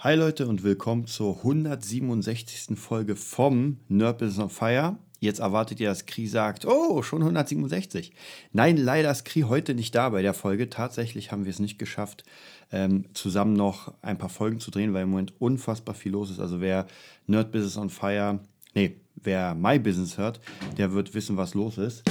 Hi Leute und willkommen zur 167. Folge vom Nerd Business on Fire. Jetzt erwartet ihr, dass Kri sagt, oh, schon 167. Nein, leider ist Kri heute nicht da bei der Folge. Tatsächlich haben wir es nicht geschafft, ähm, zusammen noch ein paar Folgen zu drehen, weil im Moment unfassbar viel los ist. Also wer Nerd Business on Fire, nee, wer My Business hört, der wird wissen, was los ist.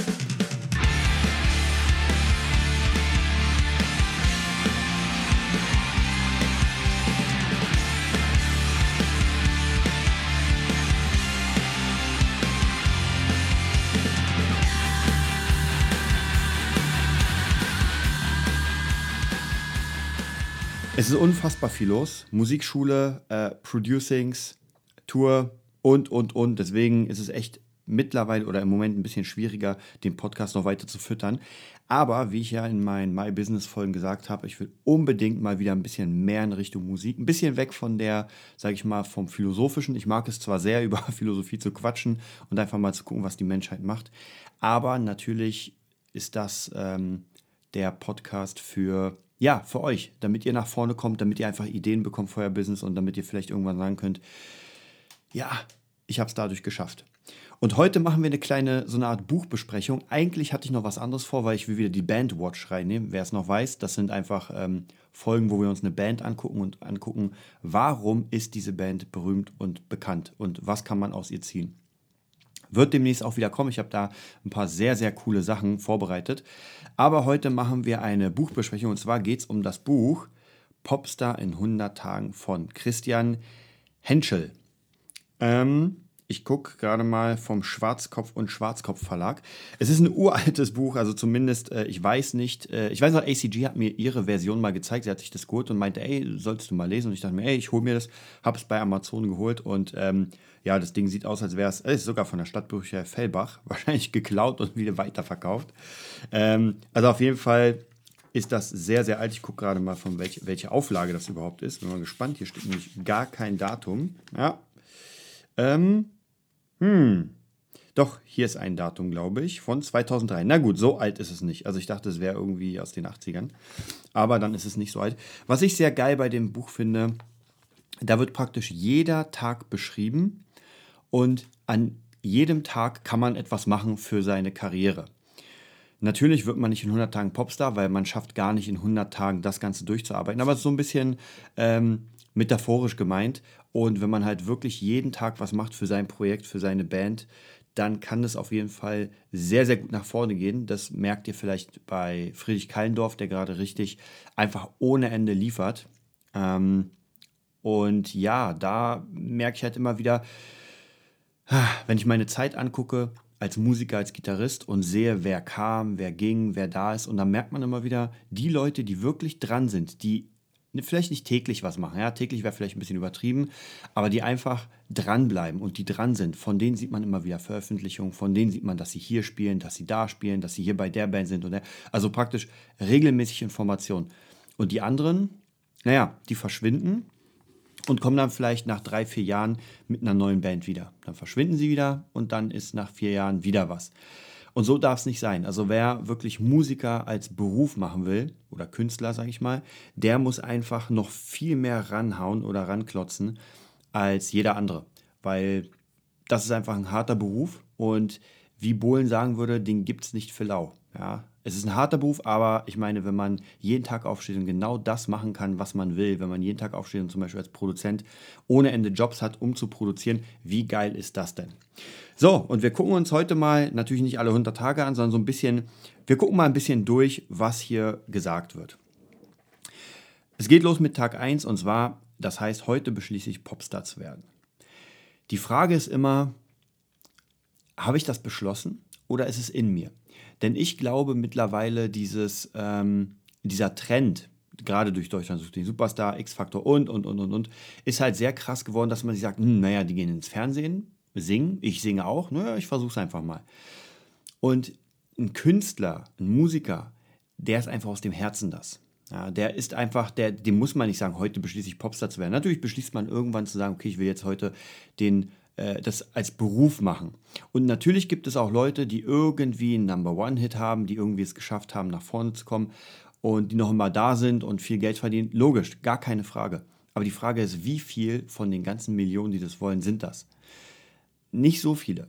Es ist unfassbar viel los. Musikschule, äh, Producings, Tour und, und, und. Deswegen ist es echt mittlerweile oder im Moment ein bisschen schwieriger, den Podcast noch weiter zu füttern. Aber wie ich ja in meinen My Business Folgen gesagt habe, ich will unbedingt mal wieder ein bisschen mehr in Richtung Musik, ein bisschen weg von der, sage ich mal, vom Philosophischen. Ich mag es zwar sehr, über Philosophie zu quatschen und einfach mal zu gucken, was die Menschheit macht. Aber natürlich ist das ähm, der Podcast für ja, für euch, damit ihr nach vorne kommt, damit ihr einfach Ideen bekommt für euer Business und damit ihr vielleicht irgendwann sagen könnt, ja, ich habe es dadurch geschafft. Und heute machen wir eine kleine, so eine Art Buchbesprechung. Eigentlich hatte ich noch was anderes vor, weil ich will wieder die Bandwatch reinnehmen. Wer es noch weiß, das sind einfach ähm, Folgen, wo wir uns eine Band angucken und angucken, warum ist diese Band berühmt und bekannt und was kann man aus ihr ziehen. Wird demnächst auch wieder kommen. Ich habe da ein paar sehr, sehr coole Sachen vorbereitet. Aber heute machen wir eine Buchbesprechung und zwar geht es um das Buch Popstar in 100 Tagen von Christian Henschel. Ähm, ich gucke gerade mal vom Schwarzkopf und Schwarzkopf Verlag. Es ist ein uraltes Buch, also zumindest, äh, ich weiß nicht, äh, ich weiß noch, ACG hat mir ihre Version mal gezeigt, sie hat sich das geholt und meinte, ey, sollst du mal lesen? Und ich dachte mir, ey, ich hole mir das, habe es bei Amazon geholt und ähm, ja, das Ding sieht aus, als wäre es, es ist sogar von der Stadtbücherei Fellbach, wahrscheinlich geklaut und wieder weiterverkauft. Ähm, also auf jeden Fall ist das sehr, sehr alt. Ich gucke gerade mal, von welch, welche Auflage das überhaupt ist. Bin mal gespannt. Hier steht nämlich gar kein Datum. Ja. Ähm, hm. Doch, hier ist ein Datum, glaube ich, von 2003. Na gut, so alt ist es nicht. Also ich dachte, es wäre irgendwie aus den 80ern. Aber dann ist es nicht so alt. Was ich sehr geil bei dem Buch finde, da wird praktisch jeder Tag beschrieben und an jedem Tag kann man etwas machen für seine Karriere. Natürlich wird man nicht in 100 Tagen Popstar, weil man schafft gar nicht in 100 Tagen das Ganze durchzuarbeiten. Aber es ist so ein bisschen ähm, metaphorisch gemeint. Und wenn man halt wirklich jeden Tag was macht für sein Projekt, für seine Band, dann kann es auf jeden Fall sehr, sehr gut nach vorne gehen. Das merkt ihr vielleicht bei Friedrich Kallendorf, der gerade richtig einfach ohne Ende liefert. Ähm, und ja, da merke ich halt immer wieder, wenn ich meine Zeit angucke, als Musiker, als Gitarrist und sehe, wer kam, wer ging, wer da ist. Und dann merkt man immer wieder, die Leute, die wirklich dran sind, die vielleicht nicht täglich was machen. Ja, täglich wäre vielleicht ein bisschen übertrieben, aber die einfach dranbleiben und die dran sind. Von denen sieht man immer wieder Veröffentlichungen, von denen sieht man, dass sie hier spielen, dass sie da spielen, dass sie hier bei der Band sind und der, also praktisch regelmäßig Informationen. Und die anderen, naja, die verschwinden und kommen dann vielleicht nach drei, vier Jahren mit einer neuen Band wieder. Dann verschwinden sie wieder und dann ist nach vier Jahren wieder was. Und so darf es nicht sein. Also wer wirklich Musiker als Beruf machen will, oder Künstler, sage ich mal, der muss einfach noch viel mehr ranhauen oder ranklotzen als jeder andere. Weil das ist einfach ein harter Beruf und wie Bohlen sagen würde, den gibt es nicht für lau. Ja, es ist ein harter Beruf, aber ich meine, wenn man jeden Tag aufsteht und genau das machen kann, was man will, wenn man jeden Tag aufsteht und zum Beispiel als Produzent ohne Ende Jobs hat, um zu produzieren, wie geil ist das denn? So, und wir gucken uns heute mal natürlich nicht alle 100 Tage an, sondern so ein bisschen, wir gucken mal ein bisschen durch, was hier gesagt wird. Es geht los mit Tag 1 und zwar, das heißt, heute beschließe ich Popstar zu werden. Die Frage ist immer, habe ich das beschlossen oder ist es in mir? Denn ich glaube mittlerweile, dieses, ähm, dieser Trend, gerade durch Deutschland sucht den Superstar, X-Faktor und, und, und, und, und, ist halt sehr krass geworden, dass man sich sagt, hm, naja, die gehen ins Fernsehen, singen, ich singe auch, naja, ich versuche es einfach mal. Und ein Künstler, ein Musiker, der ist einfach aus dem Herzen das. Ja, der ist einfach, der, dem muss man nicht sagen, heute beschließe ich Popstar zu werden. Natürlich beschließt man irgendwann zu sagen, okay, ich will jetzt heute den äh, das als Beruf machen. Und natürlich gibt es auch Leute, die irgendwie einen Number One-Hit haben, die irgendwie es geschafft haben, nach vorne zu kommen und die noch immer da sind und viel Geld verdienen. Logisch, gar keine Frage. Aber die Frage ist, wie viel von den ganzen Millionen, die das wollen, sind das? Nicht so viele.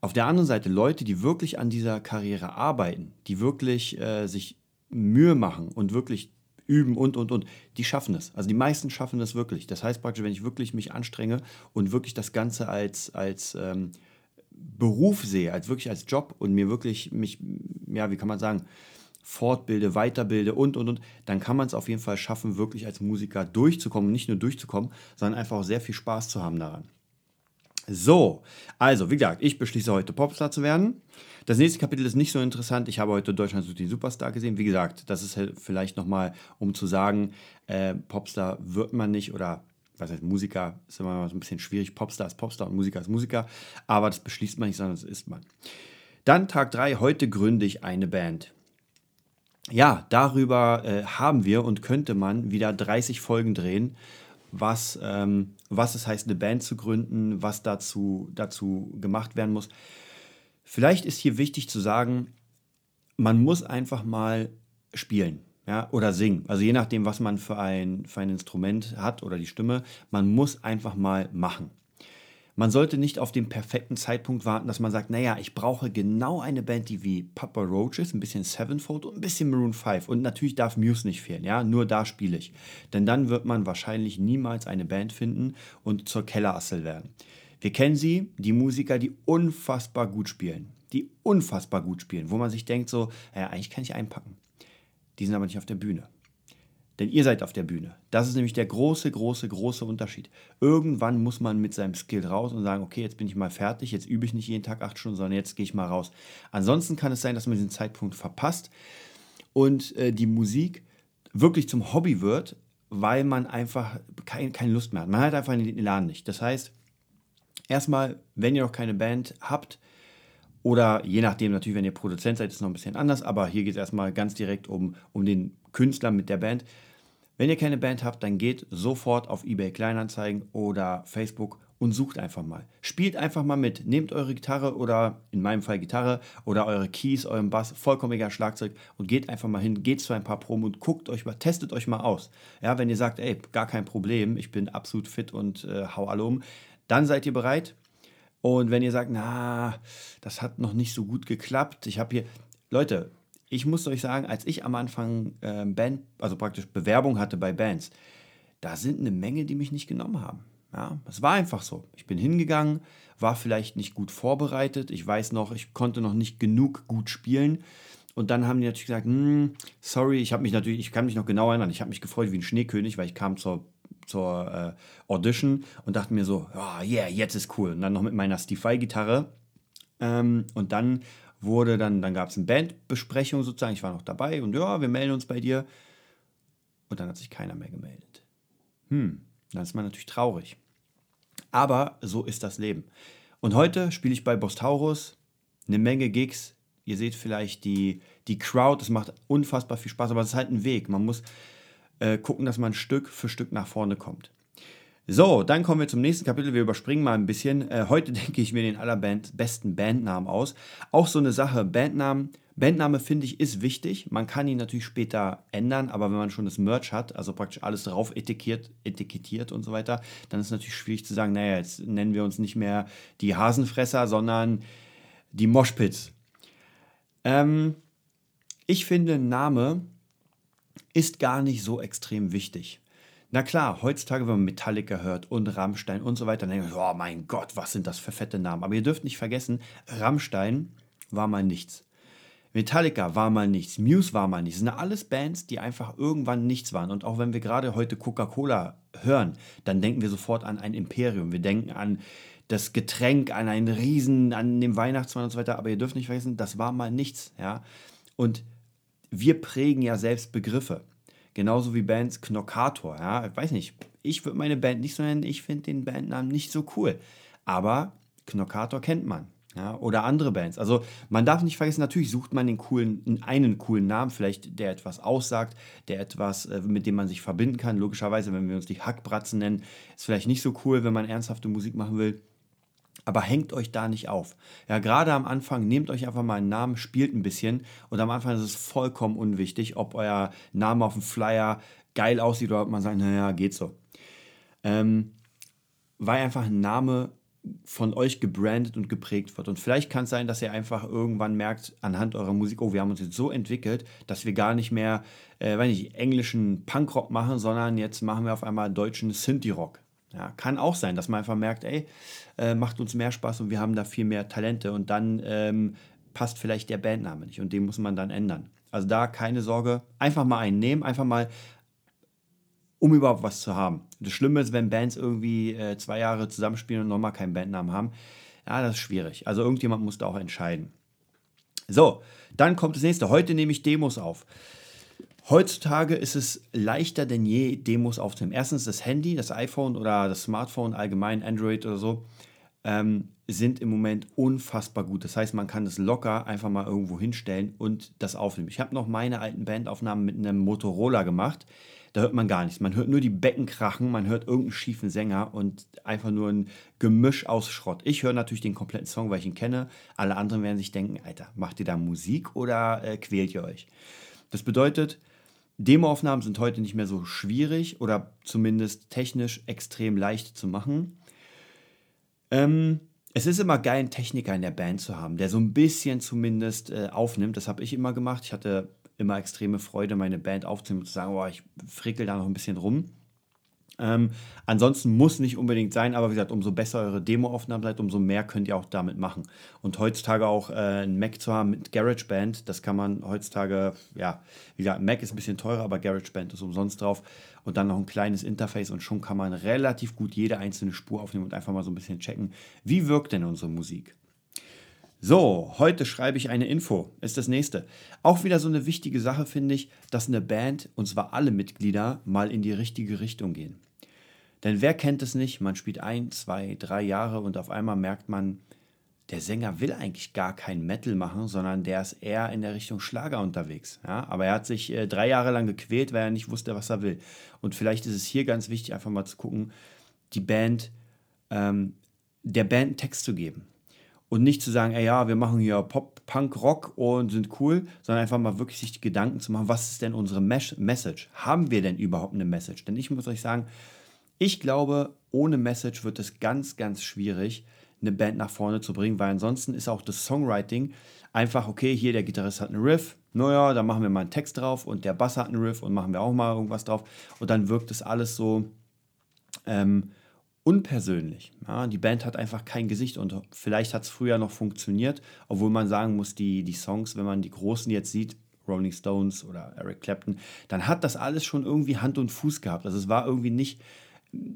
Auf der anderen Seite Leute, die wirklich an dieser Karriere arbeiten, die wirklich äh, sich Mühe machen und wirklich üben und, und, und, die schaffen es. Also die meisten schaffen das wirklich. Das heißt praktisch, wenn ich wirklich mich anstrenge und wirklich das Ganze als, als ähm, Beruf sehe, als wirklich als Job und mir wirklich mich, ja, wie kann man sagen, fortbilde, weiterbilde und, und, und, dann kann man es auf jeden Fall schaffen, wirklich als Musiker durchzukommen. Nicht nur durchzukommen, sondern einfach auch sehr viel Spaß zu haben daran. So, also wie gesagt, ich beschließe heute Popstar zu werden. Das nächste Kapitel ist nicht so interessant. Ich habe heute Deutschland sucht den Superstar gesehen. Wie gesagt, das ist halt vielleicht nochmal, um zu sagen, äh, Popstar wird man nicht oder was heißt Musiker, ist immer so ein bisschen schwierig. Popstar ist Popstar und Musiker ist Musiker. Aber das beschließt man nicht, sondern das ist man. Dann Tag 3, heute gründe ich eine Band. Ja, darüber äh, haben wir und könnte man wieder 30 Folgen drehen was, ähm, was es heißt, eine Band zu gründen, was dazu, dazu gemacht werden muss. Vielleicht ist hier wichtig zu sagen, man muss einfach mal spielen ja, oder singen. Also je nachdem, was man für ein, für ein Instrument hat oder die Stimme, man muss einfach mal machen. Man sollte nicht auf den perfekten Zeitpunkt warten, dass man sagt, naja, ich brauche genau eine Band, die wie Papa Roach ist, ein bisschen Sevenfold und ein bisschen Maroon 5. Und natürlich darf Muse nicht fehlen, ja, nur da spiele ich. Denn dann wird man wahrscheinlich niemals eine Band finden und zur Kellerassel werden. Wir kennen sie, die Musiker, die unfassbar gut spielen. Die unfassbar gut spielen, wo man sich denkt so, ja, eigentlich kann ich einpacken. Die sind aber nicht auf der Bühne. Denn ihr seid auf der Bühne. Das ist nämlich der große, große, große Unterschied. Irgendwann muss man mit seinem Skill raus und sagen, okay, jetzt bin ich mal fertig, jetzt übe ich nicht jeden Tag acht Stunden, sondern jetzt gehe ich mal raus. Ansonsten kann es sein, dass man diesen Zeitpunkt verpasst und äh, die Musik wirklich zum Hobby wird, weil man einfach kein, keine Lust mehr hat. Man hat einfach den Elan nicht. Das heißt, erstmal, wenn ihr noch keine Band habt, oder je nachdem, natürlich, wenn ihr Produzent seid, ist es noch ein bisschen anders, aber hier geht es erstmal ganz direkt um, um den Künstler mit der Band. Wenn ihr keine Band habt, dann geht sofort auf eBay Kleinanzeigen oder Facebook und sucht einfach mal. Spielt einfach mal mit. Nehmt eure Gitarre oder in meinem Fall Gitarre oder eure Keys, euren Bass, vollkommen egal Schlagzeug und geht einfach mal hin, geht zu ein paar Proben und guckt euch mal, testet euch mal aus. Ja, wenn ihr sagt, ey, gar kein Problem, ich bin absolut fit und äh, hau alle um, dann seid ihr bereit. Und wenn ihr sagt, na, das hat noch nicht so gut geklappt, ich habe hier, Leute, ich muss euch sagen, als ich am Anfang äh, Band, also praktisch Bewerbung hatte bei Bands, da sind eine Menge, die mich nicht genommen haben. Ja, es war einfach so. Ich bin hingegangen, war vielleicht nicht gut vorbereitet. Ich weiß noch, ich konnte noch nicht genug gut spielen. Und dann haben die natürlich gesagt, hm, sorry, ich habe mich natürlich, ich kann mich noch genau erinnern, ich habe mich gefreut wie ein Schneekönig, weil ich kam zur, zur äh, Audition und dachte mir so, oh, yeah, jetzt ist cool. Und dann noch mit meiner Steve Vai-Gitarre. Ähm, und dann wurde dann, dann gab es eine Bandbesprechung sozusagen, ich war noch dabei und ja, wir melden uns bei dir. Und dann hat sich keiner mehr gemeldet. Hm, dann ist man natürlich traurig. Aber so ist das Leben. Und heute spiele ich bei Bostaurus eine Menge Gigs. Ihr seht vielleicht die, die Crowd, es macht unfassbar viel Spaß, aber es ist halt ein Weg. Man muss äh, gucken, dass man Stück für Stück nach vorne kommt. So, dann kommen wir zum nächsten Kapitel. Wir überspringen mal ein bisschen. Äh, heute denke ich mir den allerbesten Bandnamen aus. Auch so eine Sache, Bandnamen. Bandname finde ich ist wichtig. Man kann ihn natürlich später ändern, aber wenn man schon das Merch hat, also praktisch alles drauf etikettiert, etikettiert und so weiter, dann ist es natürlich schwierig zu sagen, naja, jetzt nennen wir uns nicht mehr die Hasenfresser, sondern die Moshpits. Ähm, ich finde, Name ist gar nicht so extrem wichtig. Na klar, heutzutage, wenn man Metallica hört und Rammstein und so weiter, dann denkt man, oh mein Gott, was sind das für fette Namen. Aber ihr dürft nicht vergessen, Rammstein war mal nichts. Metallica war mal nichts, Muse war mal nichts. Das sind alles Bands, die einfach irgendwann nichts waren. Und auch wenn wir gerade heute Coca-Cola hören, dann denken wir sofort an ein Imperium. Wir denken an das Getränk, an einen Riesen, an den Weihnachtsmann und so weiter. Aber ihr dürft nicht vergessen, das war mal nichts. Ja? Und wir prägen ja selbst Begriffe. Genauso wie Bands Knockator. Ja, ich weiß nicht. Ich würde meine Band nicht so nennen. Ich finde den Bandnamen nicht so cool. Aber Knockator kennt man. Ja, oder andere Bands. Also man darf nicht vergessen, natürlich sucht man den coolen, einen coolen Namen, vielleicht der etwas aussagt, der etwas, äh, mit dem man sich verbinden kann. Logischerweise, wenn wir uns die Hackbratzen nennen, ist vielleicht nicht so cool, wenn man ernsthafte Musik machen will. Aber hängt euch da nicht auf. Ja, gerade am Anfang nehmt euch einfach mal einen Namen, spielt ein bisschen und am Anfang ist es vollkommen unwichtig, ob euer Name auf dem Flyer geil aussieht oder ob man sagt, naja, geht so. ähm, weil einfach ein Name von euch gebrandet und geprägt wird. Und vielleicht kann es sein, dass ihr einfach irgendwann merkt, anhand eurer Musik, oh, wir haben uns jetzt so entwickelt, dass wir gar nicht mehr, äh, weiß nicht, englischen Punkrock machen, sondern jetzt machen wir auf einmal deutschen Synthie-Rock. Ja, kann auch sein, dass man einfach merkt, ey, äh, macht uns mehr Spaß und wir haben da viel mehr Talente und dann ähm, passt vielleicht der Bandname nicht und den muss man dann ändern. Also da keine Sorge, einfach mal einen nehmen, einfach mal um überhaupt was zu haben. Das Schlimme ist, wenn Bands irgendwie äh, zwei Jahre zusammenspielen und nochmal keinen Bandnamen haben. Ja, das ist schwierig. Also irgendjemand muss da auch entscheiden. So, dann kommt das nächste. Heute nehme ich Demos auf. Heutzutage ist es leichter denn je, Demos aufzunehmen. Erstens das Handy, das iPhone oder das Smartphone, allgemein Android oder so, ähm, sind im Moment unfassbar gut. Das heißt, man kann das locker einfach mal irgendwo hinstellen und das aufnehmen. Ich habe noch meine alten Bandaufnahmen mit einem Motorola gemacht da hört man gar nichts. Man hört nur die Becken krachen, man hört irgendeinen schiefen Sänger und einfach nur ein Gemisch aus Schrott. Ich höre natürlich den kompletten Song, weil ich ihn kenne. Alle anderen werden sich denken, Alter, macht ihr da Musik oder äh, quält ihr euch? Das bedeutet, Demoaufnahmen sind heute nicht mehr so schwierig oder zumindest technisch extrem leicht zu machen. Ähm, es ist immer geil, einen Techniker in der Band zu haben, der so ein bisschen zumindest äh, aufnimmt. Das habe ich immer gemacht. Ich hatte immer extreme Freude, meine Band aufzunehmen und zu sagen, oh, ich frickel da noch ein bisschen rum. Ähm, ansonsten muss nicht unbedingt sein, aber wie gesagt, umso besser eure Demoaufnahmen seid, umso mehr könnt ihr auch damit machen. Und heutzutage auch äh, ein Mac zu haben mit GarageBand, das kann man heutzutage, ja, wie gesagt, Mac ist ein bisschen teurer, aber GarageBand ist umsonst drauf. Und dann noch ein kleines Interface und schon kann man relativ gut jede einzelne Spur aufnehmen und einfach mal so ein bisschen checken, wie wirkt denn unsere Musik. So, heute schreibe ich eine Info, ist das nächste. Auch wieder so eine wichtige Sache finde ich, dass eine Band, und zwar alle Mitglieder, mal in die richtige Richtung gehen. Denn wer kennt es nicht? Man spielt ein, zwei, drei Jahre und auf einmal merkt man, der Sänger will eigentlich gar kein Metal machen, sondern der ist eher in der Richtung Schlager unterwegs. Ja? Aber er hat sich äh, drei Jahre lang gequält, weil er nicht wusste, was er will. Und vielleicht ist es hier ganz wichtig, einfach mal zu gucken, die Band, ähm, der Band einen Text zu geben und nicht zu sagen, ey, ja, wir machen hier Pop, Punk, Rock und sind cool, sondern einfach mal wirklich sich Gedanken zu machen, was ist denn unsere Mes Message? Haben wir denn überhaupt eine Message? Denn ich muss euch sagen, ich glaube, ohne Message wird es ganz, ganz schwierig, eine Band nach vorne zu bringen, weil ansonsten ist auch das Songwriting einfach, okay, hier der Gitarrist hat einen Riff, naja, da machen wir mal einen Text drauf und der Bass hat einen Riff und machen wir auch mal irgendwas drauf und dann wirkt es alles so, ähm, unpersönlich. Ja, die Band hat einfach kein Gesicht und vielleicht hat es früher noch funktioniert, obwohl man sagen muss, die, die Songs, wenn man die großen jetzt sieht, Rolling Stones oder Eric Clapton, dann hat das alles schon irgendwie Hand und Fuß gehabt. Also es war irgendwie nicht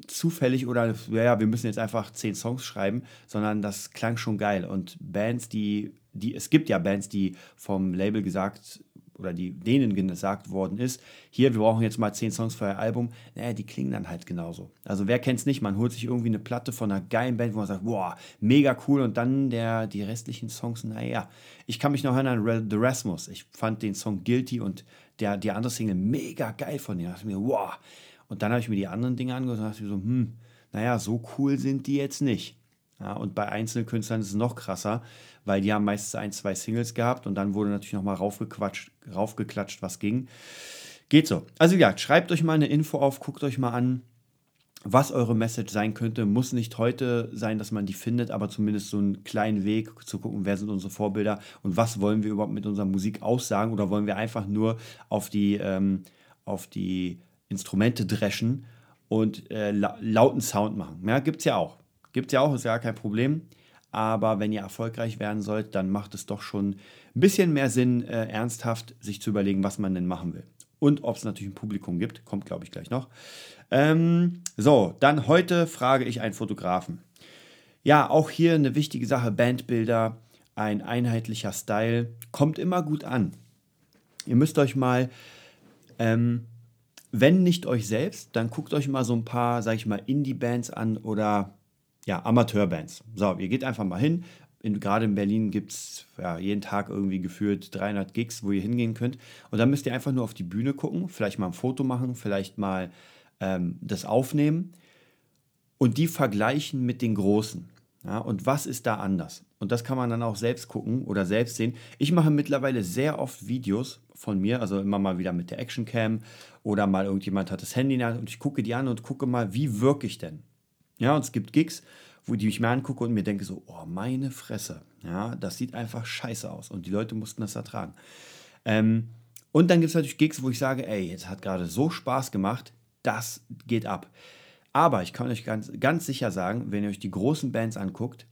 zufällig oder ja, wir müssen jetzt einfach zehn Songs schreiben, sondern das klang schon geil. Und Bands, die, die, es gibt ja Bands, die vom Label gesagt oder die denen gesagt worden ist, hier, wir brauchen jetzt mal zehn Songs für euer Album, naja, die klingen dann halt genauso. Also wer kennt es nicht, man holt sich irgendwie eine Platte von einer geilen Band, wo man sagt, boah, mega cool. Und dann der, die restlichen Songs, naja, ich kann mich noch erinnern an The Rasmus, ich fand den Song Guilty und der, die andere Single mega geil von denen, da dachte ich mir, wow, und dann habe ich mir die anderen Dinge angehört und dachte mir so, hm, naja, so cool sind die jetzt nicht. Ja, und bei Einzelkünstlern ist es noch krasser, weil die haben meistens ein, zwei Singles gehabt und dann wurde natürlich nochmal raufgeklatscht, was ging. Geht so. Also ja, schreibt euch mal eine Info auf, guckt euch mal an, was eure Message sein könnte. Muss nicht heute sein, dass man die findet, aber zumindest so einen kleinen Weg zu gucken, wer sind unsere Vorbilder und was wollen wir überhaupt mit unserer Musik aussagen oder wollen wir einfach nur auf die, ähm, auf die Instrumente dreschen und äh, lauten Sound machen. Ja, gibt es ja auch. Gibt es ja auch, ist ja kein Problem. Aber wenn ihr erfolgreich werden sollt, dann macht es doch schon ein bisschen mehr Sinn, äh, ernsthaft sich zu überlegen, was man denn machen will. Und ob es natürlich ein Publikum gibt, kommt, glaube ich, gleich noch. Ähm, so, dann heute frage ich einen Fotografen. Ja, auch hier eine wichtige Sache: Bandbilder, ein einheitlicher Style, kommt immer gut an. Ihr müsst euch mal, ähm, wenn nicht euch selbst, dann guckt euch mal so ein paar, sag ich mal, Indie-Bands an oder ja, Amateurbands. So, ihr geht einfach mal hin. In, gerade in Berlin gibt es ja, jeden Tag irgendwie gefühlt 300 Gigs, wo ihr hingehen könnt. Und dann müsst ihr einfach nur auf die Bühne gucken, vielleicht mal ein Foto machen, vielleicht mal ähm, das aufnehmen und die vergleichen mit den Großen. Ja, und was ist da anders? Und das kann man dann auch selbst gucken oder selbst sehen. Ich mache mittlerweile sehr oft Videos von mir, also immer mal wieder mit der Actioncam oder mal irgendjemand hat das Handy in der Hand und ich gucke die an und gucke mal, wie wirke ich denn? Ja, und es gibt Gigs, wo die ich mir angucke und mir denke so, oh, meine Fresse, ja, das sieht einfach scheiße aus und die Leute mussten das ertragen. Ähm, und dann gibt es natürlich Gigs, wo ich sage, ey, jetzt hat gerade so Spaß gemacht, das geht ab. Aber ich kann euch ganz, ganz sicher sagen, wenn ihr euch die großen Bands anguckt,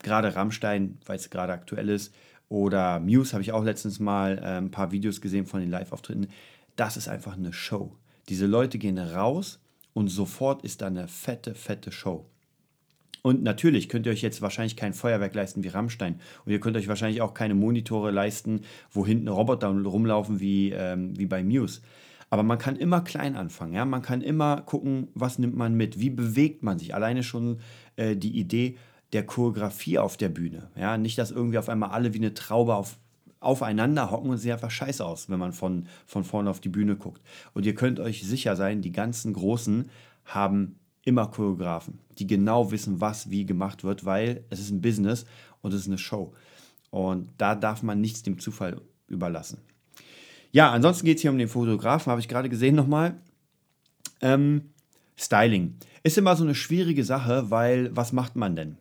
gerade Rammstein, weil es gerade aktuell ist, oder Muse habe ich auch letztens mal äh, ein paar Videos gesehen von den Live-Auftritten. Das ist einfach eine Show. Diese Leute gehen raus und sofort ist da eine fette, fette Show. Und natürlich könnt ihr euch jetzt wahrscheinlich kein Feuerwerk leisten wie Rammstein. Und ihr könnt euch wahrscheinlich auch keine Monitore leisten, wo hinten Roboter rumlaufen wie, ähm, wie bei Muse. Aber man kann immer klein anfangen. Ja? Man kann immer gucken, was nimmt man mit, wie bewegt man sich. Alleine schon äh, die Idee der Choreografie auf der Bühne. Ja? Nicht, dass irgendwie auf einmal alle wie eine Traube auf, aufeinander hocken und sieht einfach scheiße aus, wenn man von, von vorne auf die Bühne guckt. Und ihr könnt euch sicher sein, die ganzen Großen haben immer Choreografen, die genau wissen, was wie gemacht wird, weil es ist ein Business und es ist eine Show. Und da darf man nichts dem Zufall überlassen. Ja, ansonsten geht es hier um den Fotografen, habe ich gerade gesehen nochmal. Ähm, Styling ist immer so eine schwierige Sache, weil was macht man denn?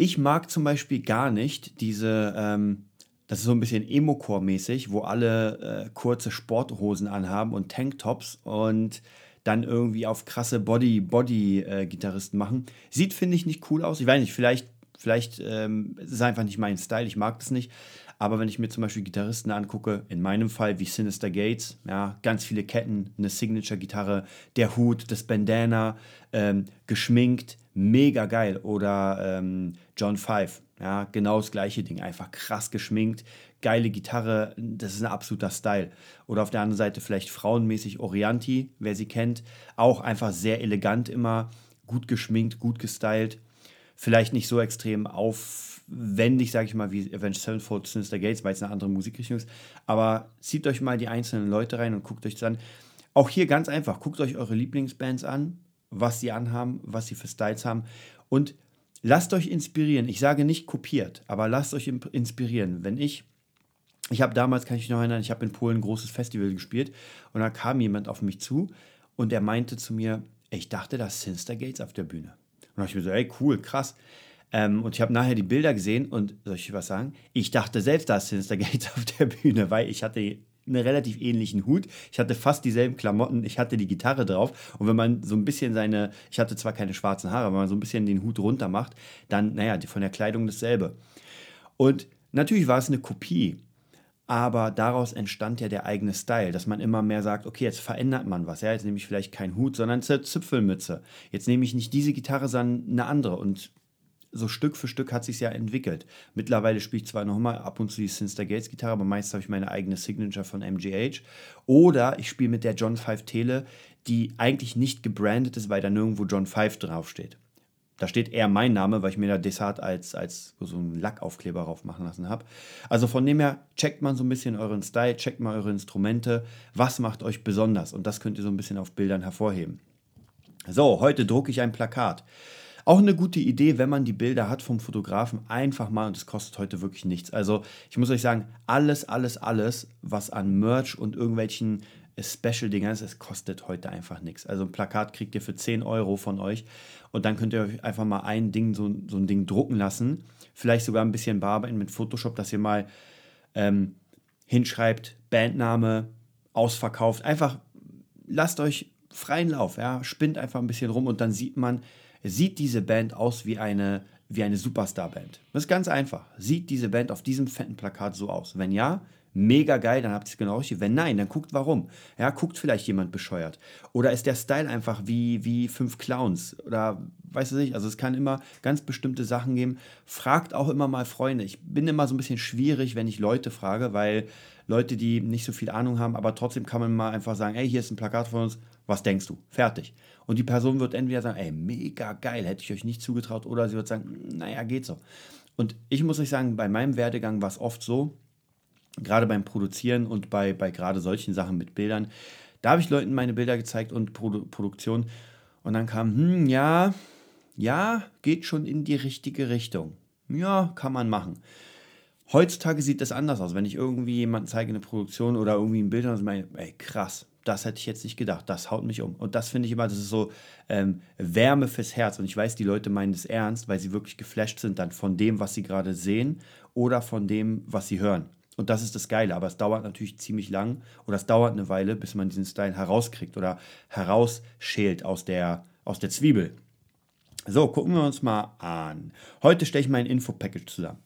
Ich mag zum Beispiel gar nicht diese, ähm, das ist so ein bisschen Emo-Core-mäßig, wo alle äh, kurze Sporthosen anhaben und Tanktops und dann irgendwie auf krasse Body-Body-Gitarristen äh, machen. Sieht, finde ich, nicht cool aus. Ich weiß nicht, vielleicht, vielleicht ähm, ist es einfach nicht mein Style, ich mag das nicht. Aber wenn ich mir zum Beispiel Gitarristen angucke, in meinem Fall wie Sinister Gates, ja, ganz viele Ketten, eine Signature-Gitarre, der Hut, das Bandana, ähm, geschminkt, mega geil. Oder ähm, John Five, ja, genau das gleiche Ding, einfach krass geschminkt, geile Gitarre, das ist ein absoluter Style. Oder auf der anderen Seite vielleicht frauenmäßig Orianti, wer sie kennt, auch einfach sehr elegant immer, gut geschminkt, gut gestylt. Vielleicht nicht so extrem auf wendig, sage ich mal, wie Avenged Sevenfold, Sinister Gates, weil es eine andere Musikrichtung ist. Aber zieht euch mal die einzelnen Leute rein und guckt euch das an. Auch hier ganz einfach, guckt euch eure Lieblingsbands an, was sie anhaben, was sie für Styles haben und lasst euch inspirieren. Ich sage nicht kopiert, aber lasst euch inspirieren. Wenn ich, ich habe damals, kann ich mich noch erinnern, ich habe in Polen ein großes Festival gespielt und da kam jemand auf mich zu und er meinte zu mir, ich dachte, da ist Sinister Gates auf der Bühne. Und da habe ich mir so, ey, cool, krass. Ähm, und ich habe nachher die Bilder gesehen und soll ich was sagen? Ich dachte selbst, da ist Sinister Gates auf der Bühne, weil ich hatte einen relativ ähnlichen Hut. Ich hatte fast dieselben Klamotten, ich hatte die Gitarre drauf. Und wenn man so ein bisschen seine, ich hatte zwar keine schwarzen Haare, aber wenn man so ein bisschen den Hut runter macht, dann, naja, von der Kleidung dasselbe. Und natürlich war es eine Kopie, aber daraus entstand ja der eigene Style, dass man immer mehr sagt, okay, jetzt verändert man was. Ja, jetzt nehme ich vielleicht keinen Hut, sondern eine Zipfelmütze. Jetzt nehme ich nicht diese Gitarre, sondern eine andere. Und so Stück für Stück hat sich ja entwickelt. Mittlerweile spiele ich zwar nochmal ab und zu die Sinister Gates Gitarre, aber meist habe ich meine eigene Signature von MGH. Oder ich spiele mit der John 5 Tele, die eigentlich nicht gebrandet ist, weil da nirgendwo John 5 draufsteht. Da steht eher mein Name, weil ich mir da Desart als, als so einen Lackaufkleber drauf machen lassen habe. Also von dem her, checkt man so ein bisschen euren Style, checkt mal eure Instrumente. Was macht euch besonders? Und das könnt ihr so ein bisschen auf Bildern hervorheben. So, heute drucke ich ein Plakat. Auch eine gute Idee, wenn man die Bilder hat vom Fotografen, einfach mal, und es kostet heute wirklich nichts. Also ich muss euch sagen, alles, alles, alles, was an Merch und irgendwelchen äh, Special-Dingern ist, es kostet heute einfach nichts. Also ein Plakat kriegt ihr für 10 Euro von euch und dann könnt ihr euch einfach mal ein Ding, so, so ein Ding drucken lassen. Vielleicht sogar ein bisschen bearbeiten mit Photoshop, dass ihr mal ähm, hinschreibt, Bandname, ausverkauft. Einfach lasst euch freien Lauf, ja, spinnt einfach ein bisschen rum und dann sieht man, sieht diese Band aus wie eine, wie eine Superstar-Band? Das ist ganz einfach. Sieht diese Band auf diesem fetten Plakat so aus? Wenn ja, mega geil, dann habt ihr es genau richtig. Wenn nein, dann guckt warum. Ja, guckt vielleicht jemand bescheuert. Oder ist der Style einfach wie, wie fünf Clowns? Oder weiß ich nicht. Also es kann immer ganz bestimmte Sachen geben. Fragt auch immer mal Freunde. Ich bin immer so ein bisschen schwierig, wenn ich Leute frage, weil Leute, die nicht so viel Ahnung haben, aber trotzdem kann man mal einfach sagen, ey, hier ist ein Plakat von uns, was denkst du? Fertig. Und die Person wird entweder sagen, ey, mega geil, hätte ich euch nicht zugetraut, oder sie wird sagen, naja, geht so. Und ich muss euch sagen, bei meinem Werdegang war es oft so, gerade beim Produzieren und bei, bei gerade solchen Sachen mit Bildern, da habe ich Leuten meine Bilder gezeigt und Produ Produktion und dann kam, hm, ja, ja, geht schon in die richtige Richtung. Ja, kann man machen. Heutzutage sieht das anders aus. Wenn ich irgendwie jemanden zeige, eine Produktion oder irgendwie ein Bild, dann meine ich, ey, krass, das hätte ich jetzt nicht gedacht, das haut mich um. Und das finde ich immer, das ist so ähm, Wärme fürs Herz. Und ich weiß, die Leute meinen das ernst, weil sie wirklich geflasht sind dann von dem, was sie gerade sehen oder von dem, was sie hören. Und das ist das Geile. Aber es dauert natürlich ziemlich lang oder es dauert eine Weile, bis man diesen Style herauskriegt oder herausschält aus der, aus der Zwiebel. So, gucken wir uns mal an. Heute stelle ich mein Info-Package zusammen.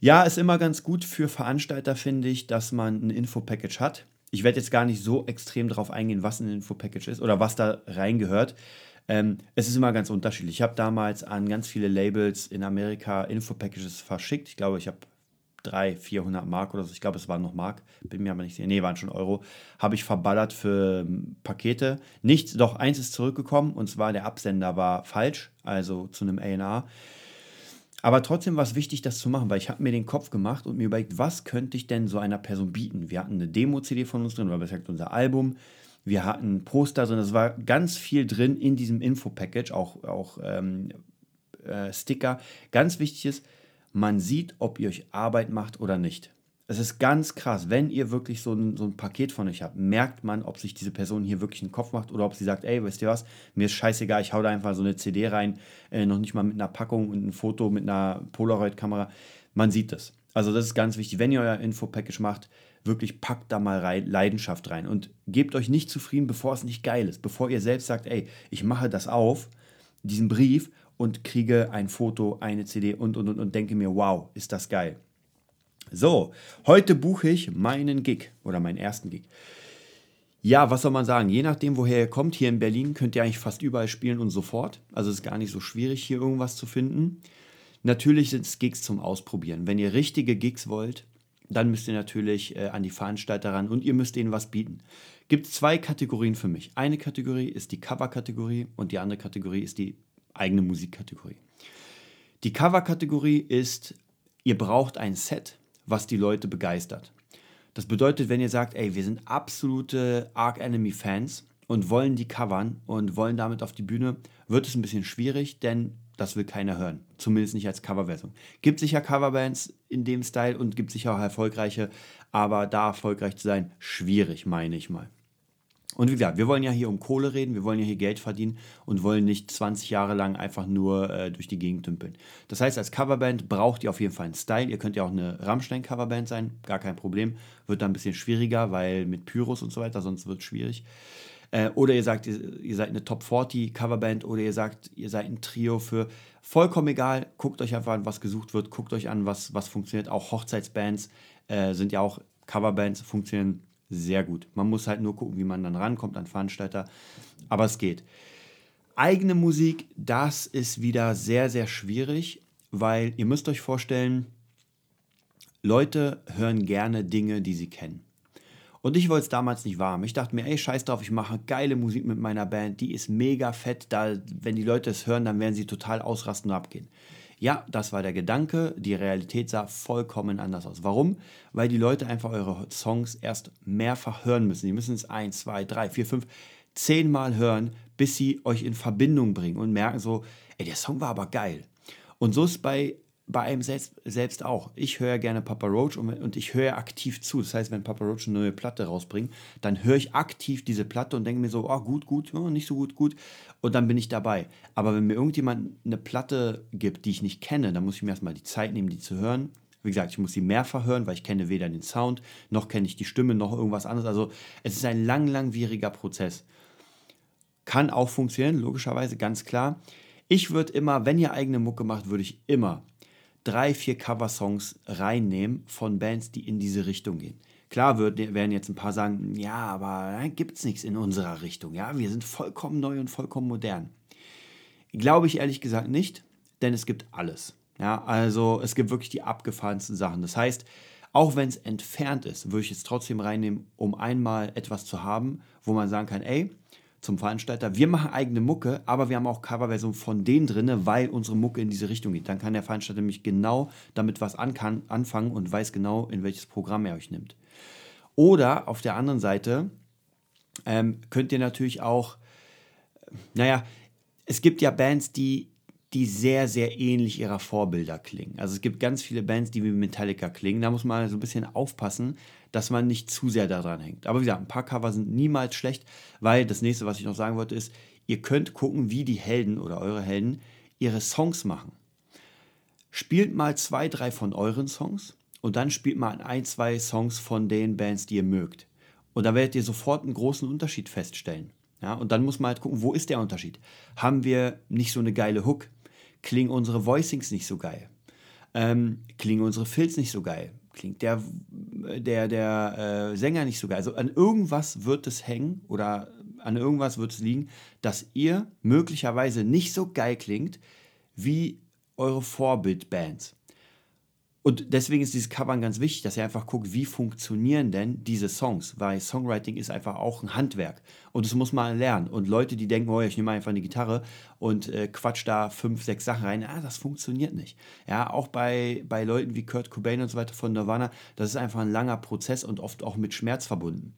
Ja, ist immer ganz gut für Veranstalter, finde ich, dass man ein Info-Package hat. Ich werde jetzt gar nicht so extrem darauf eingehen, was ein Info-Package ist oder was da reingehört. Ähm, es ist immer ganz unterschiedlich. Ich habe damals an ganz viele Labels in Amerika Info-Packages verschickt. Ich glaube, ich habe 300, 400 Mark oder so. Ich glaube, es waren noch Mark. Bin mir aber nicht sicher. Nee, waren schon Euro. Habe ich verballert für ähm, Pakete. Nichts, doch eins ist zurückgekommen und zwar der Absender war falsch, also zu einem A&R. Aber trotzdem war es wichtig, das zu machen, weil ich habe mir den Kopf gemacht und mir überlegt, was könnte ich denn so einer Person bieten? Wir hatten eine Demo-CD von uns drin, oder besser gesagt unser Album. Wir hatten Poster drin, es war ganz viel drin in diesem Info-Package, auch, auch ähm, äh, Sticker. Ganz wichtig ist, man sieht, ob ihr euch Arbeit macht oder nicht. Es ist ganz krass, wenn ihr wirklich so ein, so ein Paket von euch habt, merkt man, ob sich diese Person hier wirklich einen Kopf macht oder ob sie sagt, ey, weißt ihr was, mir ist scheißegal, ich hau da einfach so eine CD rein, äh, noch nicht mal mit einer Packung und ein Foto mit einer Polaroid-Kamera. Man sieht das. Also das ist ganz wichtig, wenn ihr euer Info-Package macht, wirklich packt da mal rein, Leidenschaft rein und gebt euch nicht zufrieden, bevor es nicht geil ist, bevor ihr selbst sagt, ey, ich mache das auf, diesen Brief und kriege ein Foto, eine CD und, und, und, und denke mir, wow, ist das geil. So, heute buche ich meinen Gig oder meinen ersten Gig. Ja, was soll man sagen? Je nachdem, woher ihr kommt, hier in Berlin könnt ihr eigentlich fast überall spielen und sofort. Also es ist gar nicht so schwierig, hier irgendwas zu finden. Natürlich sind es Gigs zum Ausprobieren. Wenn ihr richtige Gigs wollt, dann müsst ihr natürlich äh, an die Veranstalter ran und ihr müsst ihnen was bieten. Gibt zwei Kategorien für mich. Eine Kategorie ist die Cover-Kategorie und die andere Kategorie ist die eigene Musikkategorie. Die Cover-Kategorie ist, ihr braucht ein Set, was die Leute begeistert. Das bedeutet, wenn ihr sagt, ey, wir sind absolute Arc Enemy Fans und wollen die covern und wollen damit auf die Bühne, wird es ein bisschen schwierig, denn das will keiner hören. Zumindest nicht als Coverversion. Gibt sicher Coverbands in dem Style und gibt sicher auch erfolgreiche, aber da erfolgreich zu sein, schwierig, meine ich mal. Und wie gesagt, wir wollen ja hier um Kohle reden, wir wollen ja hier Geld verdienen und wollen nicht 20 Jahre lang einfach nur äh, durch die Gegend dümpeln. Das heißt, als Coverband braucht ihr auf jeden Fall einen Style. Ihr könnt ja auch eine Rammstein-Coverband sein, gar kein Problem. Wird dann ein bisschen schwieriger, weil mit Pyros und so weiter, sonst wird es schwierig. Äh, oder ihr sagt, ihr, ihr seid eine Top 40 Coverband oder ihr sagt, ihr seid ein Trio für vollkommen egal. Guckt euch einfach an, was gesucht wird, guckt euch an, was, was funktioniert. Auch Hochzeitsbands äh, sind ja auch Coverbands, funktionieren sehr gut. Man muss halt nur gucken, wie man dann rankommt an Veranstalter. Aber es geht. Eigene Musik, das ist wieder sehr, sehr schwierig, weil ihr müsst euch vorstellen, Leute hören gerne Dinge, die sie kennen. Und ich wollte es damals nicht warm. Ich dachte mir, ey, scheiß drauf, ich mache geile Musik mit meiner Band, die ist mega fett. Da, wenn die Leute es hören, dann werden sie total ausrasten und abgehen. Ja, das war der Gedanke. Die Realität sah vollkommen anders aus. Warum? Weil die Leute einfach eure Songs erst mehrfach hören müssen. Die müssen es ein, zwei, drei, vier, fünf, zehnmal hören, bis sie euch in Verbindung bringen und merken so, ey, der Song war aber geil. Und so ist bei bei einem selbst, selbst auch. Ich höre gerne Papa Roach und, und ich höre aktiv zu. Das heißt, wenn Papa Roach eine neue Platte rausbringt, dann höre ich aktiv diese Platte und denke mir so, oh, gut, gut, oh, nicht so gut, gut. Und dann bin ich dabei. Aber wenn mir irgendjemand eine Platte gibt, die ich nicht kenne, dann muss ich mir erstmal die Zeit nehmen, die zu hören. Wie gesagt, ich muss sie mehrfach hören, weil ich kenne weder den Sound, noch kenne ich die Stimme, noch irgendwas anderes. Also es ist ein lang, langwieriger Prozess. Kann auch funktionieren, logischerweise, ganz klar. Ich würde immer, wenn ihr eigene Mucke macht, würde ich immer drei, vier Coversongs reinnehmen von Bands, die in diese Richtung gehen. Klar wird, werden jetzt ein paar sagen, ja, aber da gibt es nichts in unserer Richtung. Ja, wir sind vollkommen neu und vollkommen modern. Glaube ich ehrlich gesagt nicht, denn es gibt alles. Ja, also es gibt wirklich die abgefahrensten Sachen. Das heißt, auch wenn es entfernt ist, würde ich es trotzdem reinnehmen, um einmal etwas zu haben, wo man sagen kann, ey, zum Veranstalter, wir machen eigene Mucke, aber wir haben auch Coverversion von denen drin, weil unsere Mucke in diese Richtung geht. Dann kann der Veranstalter nämlich genau damit was an kann, anfangen und weiß genau, in welches Programm er euch nimmt. Oder auf der anderen Seite ähm, könnt ihr natürlich auch, naja, es gibt ja Bands, die die sehr, sehr ähnlich ihrer Vorbilder klingen. Also es gibt ganz viele Bands, die wie Metallica klingen. Da muss man so ein bisschen aufpassen, dass man nicht zu sehr daran hängt. Aber wie gesagt, ein paar Cover sind niemals schlecht, weil das nächste, was ich noch sagen wollte, ist, ihr könnt gucken, wie die Helden oder eure Helden ihre Songs machen. Spielt mal zwei, drei von euren Songs und dann spielt mal ein, zwei Songs von den Bands, die ihr mögt. Und da werdet ihr sofort einen großen Unterschied feststellen. Ja, und dann muss man halt gucken, wo ist der Unterschied? Haben wir nicht so eine geile Hook? Klingen unsere Voicings nicht so geil? Ähm, klingen unsere Filz nicht so geil? Klingt der, der, der äh, Sänger nicht so geil? Also an irgendwas wird es hängen oder an irgendwas wird es liegen, dass ihr möglicherweise nicht so geil klingt wie eure Vorbildbands. Und deswegen ist dieses Covern ganz wichtig, dass ihr einfach guckt, wie funktionieren denn diese Songs, weil Songwriting ist einfach auch ein Handwerk und das muss man lernen. Und Leute, die denken, oh, ich nehme einfach eine Gitarre und äh, quatsch da fünf, sechs Sachen rein, ah, das funktioniert nicht. Ja, auch bei, bei Leuten wie Kurt Cobain und so weiter von Nirvana, das ist einfach ein langer Prozess und oft auch mit Schmerz verbunden.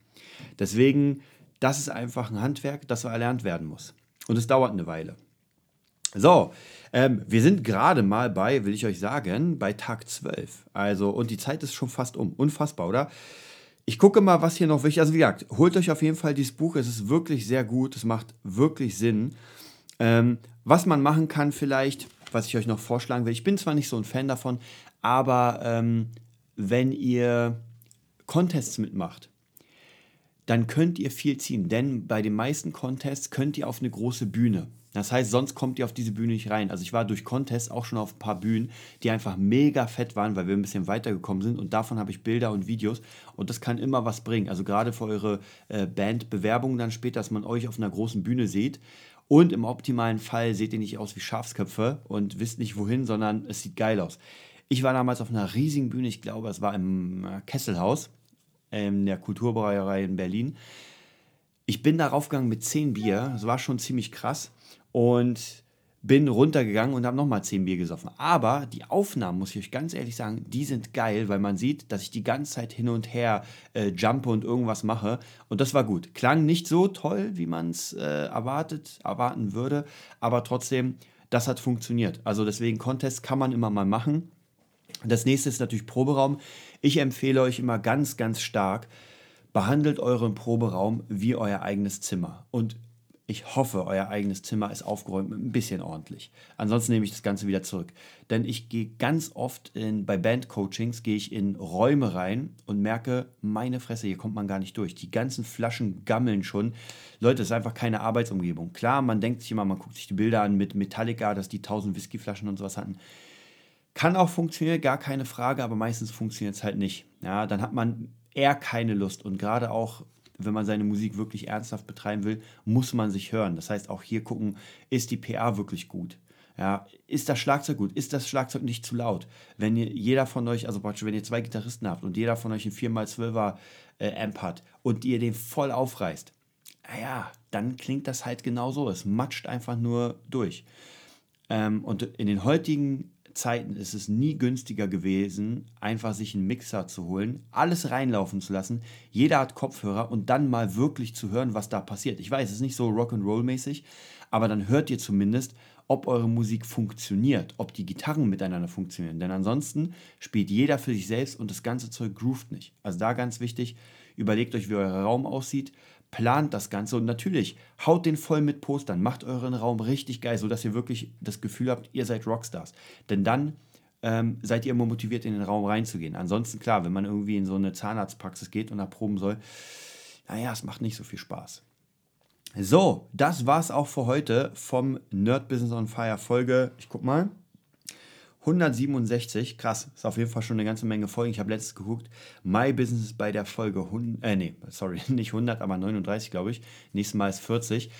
Deswegen, das ist einfach ein Handwerk, das erlernt werden muss. Und es dauert eine Weile. So, ähm, wir sind gerade mal bei, will ich euch sagen, bei Tag 12. Also, und die Zeit ist schon fast um. Unfassbar, oder? Ich gucke mal, was hier noch wichtig ist. Also, wie gesagt, holt euch auf jeden Fall dieses Buch. Es ist wirklich sehr gut. Es macht wirklich Sinn. Ähm, was man machen kann, vielleicht, was ich euch noch vorschlagen will. Ich bin zwar nicht so ein Fan davon, aber ähm, wenn ihr Contests mitmacht, dann könnt ihr viel ziehen. Denn bei den meisten Contests könnt ihr auf eine große Bühne. Das heißt, sonst kommt ihr auf diese Bühne nicht rein. Also ich war durch Contests auch schon auf ein paar Bühnen, die einfach mega fett waren, weil wir ein bisschen weitergekommen sind und davon habe ich Bilder und Videos und das kann immer was bringen. Also gerade für eure äh, Bandbewerbung dann später, dass man euch auf einer großen Bühne sieht und im optimalen Fall seht ihr nicht aus wie Schafsköpfe und wisst nicht wohin, sondern es sieht geil aus. Ich war damals auf einer riesigen Bühne, ich glaube, es war im äh, Kesselhaus, in der Kulturbrauerei in Berlin. Ich bin darauf gegangen mit 10 Bier, das war schon ziemlich krass und bin runtergegangen und habe nochmal 10 Bier gesoffen. Aber die Aufnahmen, muss ich euch ganz ehrlich sagen, die sind geil, weil man sieht, dass ich die ganze Zeit hin und her äh, jumpe und irgendwas mache. Und das war gut. Klang nicht so toll, wie man es äh, erwartet, erwarten würde, aber trotzdem, das hat funktioniert. Also deswegen, Contest kann man immer mal machen. Das nächste ist natürlich Proberaum. Ich empfehle euch immer ganz, ganz stark, behandelt euren Proberaum wie euer eigenes Zimmer. Und ich hoffe, euer eigenes Zimmer ist aufgeräumt ein bisschen ordentlich. Ansonsten nehme ich das Ganze wieder zurück. Denn ich gehe ganz oft in, bei Bandcoachings, gehe ich in Räume rein und merke, meine Fresse, hier kommt man gar nicht durch. Die ganzen Flaschen gammeln schon. Leute, das ist einfach keine Arbeitsumgebung. Klar, man denkt sich immer, man guckt sich die Bilder an mit Metallica, dass die 1000 Whiskyflaschen und sowas hatten. Kann auch funktionieren, gar keine Frage, aber meistens funktioniert es halt nicht. Ja, dann hat man eher keine Lust und gerade auch wenn man seine Musik wirklich ernsthaft betreiben will, muss man sich hören. Das heißt, auch hier gucken, ist die PA wirklich gut? Ja, ist das Schlagzeug gut? Ist das Schlagzeug nicht zu laut? Wenn ihr, jeder von euch, also praktisch, wenn ihr zwei Gitarristen habt und jeder von euch einen 4x12er äh, Amp hat und ihr den voll aufreißt, naja, dann klingt das halt genauso. Es matscht einfach nur durch. Ähm, und in den heutigen Zeiten ist es nie günstiger gewesen, einfach sich einen Mixer zu holen, alles reinlaufen zu lassen. Jeder hat Kopfhörer und dann mal wirklich zu hören, was da passiert. Ich weiß, es ist nicht so Rock'n'Roll-mäßig, aber dann hört ihr zumindest, ob eure Musik funktioniert, ob die Gitarren miteinander funktionieren. Denn ansonsten spielt jeder für sich selbst und das ganze Zeug groovt nicht. Also da ganz wichtig, überlegt euch, wie euer Raum aussieht, plant das Ganze und natürlich haut den voll mit Postern, macht euren Raum richtig geil, sodass ihr wirklich das Gefühl habt, ihr seid Rockstars. Denn dann ähm, seid ihr immer motiviert, in den Raum reinzugehen. Ansonsten, klar, wenn man irgendwie in so eine Zahnarztpraxis geht und da proben soll, naja, es macht nicht so viel Spaß. So, das war's auch für heute vom Nerd Business on Fire Folge. Ich guck mal. 167, krass, ist auf jeden Fall schon eine ganze Menge Folgen. Ich habe letztens geguckt, My Business ist bei der Folge 100, äh, nee, sorry, nicht 100, aber 39, glaube ich. Nächstes Mal ist 40.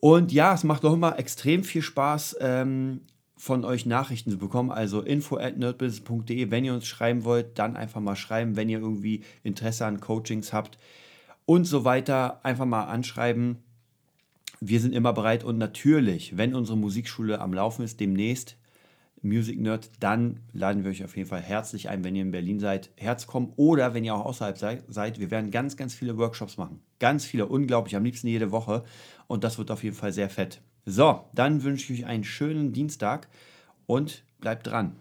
Und ja, es macht auch immer extrem viel Spaß, ähm, von euch Nachrichten zu bekommen. Also info at nerdbusiness.de. Wenn ihr uns schreiben wollt, dann einfach mal schreiben. Wenn ihr irgendwie Interesse an Coachings habt und so weiter, einfach mal anschreiben. Wir sind immer bereit und natürlich, wenn unsere Musikschule am Laufen ist, demnächst Music Nerd, dann laden wir euch auf jeden Fall herzlich ein, wenn ihr in Berlin seid, herzukommen oder wenn ihr auch außerhalb seid. Wir werden ganz, ganz viele Workshops machen. Ganz viele, unglaublich, am liebsten jede Woche. Und das wird auf jeden Fall sehr fett. So, dann wünsche ich euch einen schönen Dienstag und bleibt dran.